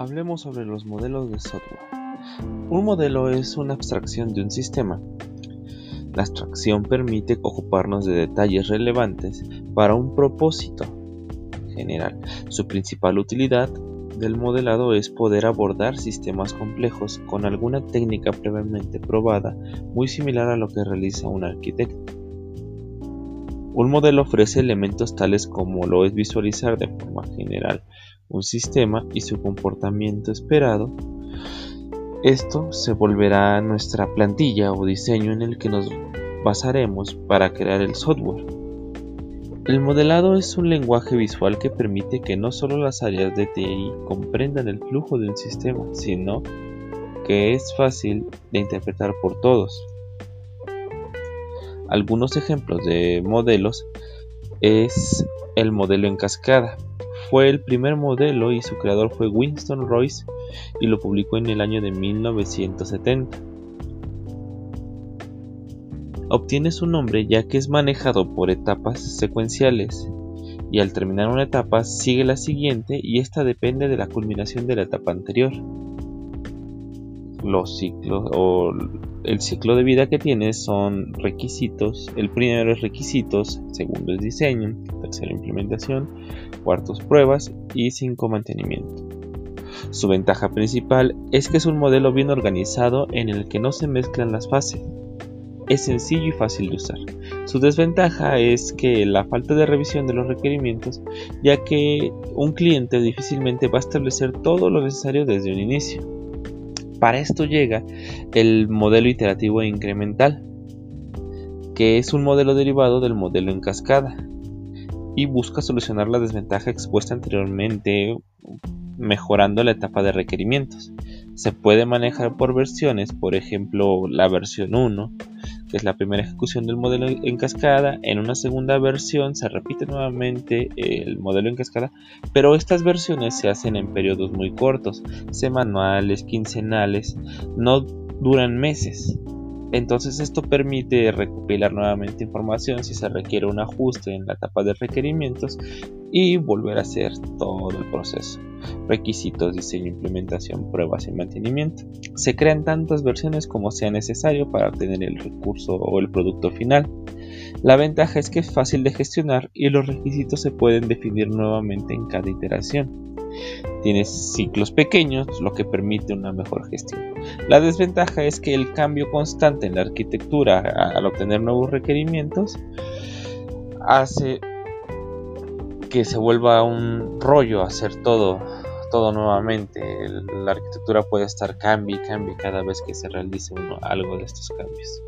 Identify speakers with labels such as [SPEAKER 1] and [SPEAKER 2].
[SPEAKER 1] Hablemos sobre los modelos de software. Un modelo es una abstracción de un sistema. La abstracción permite ocuparnos de detalles relevantes para un propósito general. Su principal utilidad del modelado es poder abordar sistemas complejos con alguna técnica previamente probada, muy similar a lo que realiza un arquitecto. Un modelo ofrece elementos tales como lo es visualizar de forma general un sistema y su comportamiento esperado. Esto se volverá nuestra plantilla o diseño en el que nos basaremos para crear el software. El modelado es un lenguaje visual que permite que no solo las áreas de TI comprendan el flujo de un sistema, sino que es fácil de interpretar por todos. Algunos ejemplos de modelos es el modelo en cascada. Fue el primer modelo y su creador fue Winston Royce y lo publicó en el año de 1970. Obtiene su nombre ya que es manejado por etapas secuenciales y al terminar una etapa sigue la siguiente y esta depende de la culminación de la etapa anterior. Los ciclos o el ciclo de vida que tiene son requisitos. El primero es requisitos, segundo es diseño, tercero implementación, cuarto pruebas y cinco mantenimiento. Su ventaja principal es que es un modelo bien organizado en el que no se mezclan las fases. Es sencillo y fácil de usar. Su desventaja es que la falta de revisión de los requerimientos, ya que un cliente difícilmente va a establecer todo lo necesario desde un inicio. Para esto llega el modelo iterativo e incremental, que es un modelo derivado del modelo en cascada y busca solucionar la desventaja expuesta anteriormente mejorando la etapa de requerimientos. Se puede manejar por versiones, por ejemplo la versión 1, es la primera ejecución del modelo en cascada. En una segunda versión se repite nuevamente el modelo en cascada, pero estas versiones se hacen en periodos muy cortos, semanales, quincenales, no duran meses. Entonces esto permite recopilar nuevamente información si se requiere un ajuste en la etapa de requerimientos y volver a hacer todo el proceso. Requisitos, diseño, implementación, pruebas y mantenimiento. Se crean tantas versiones como sea necesario para obtener el recurso o el producto final. La ventaja es que es fácil de gestionar y los requisitos se pueden definir nuevamente en cada iteración. Tienes ciclos pequeños, lo que permite una mejor gestión. La desventaja es que el cambio constante en la arquitectura al obtener nuevos requerimientos hace que se vuelva un rollo hacer todo todo nuevamente. La arquitectura puede estar cambie y cambie cada vez que se realice algo de estos cambios.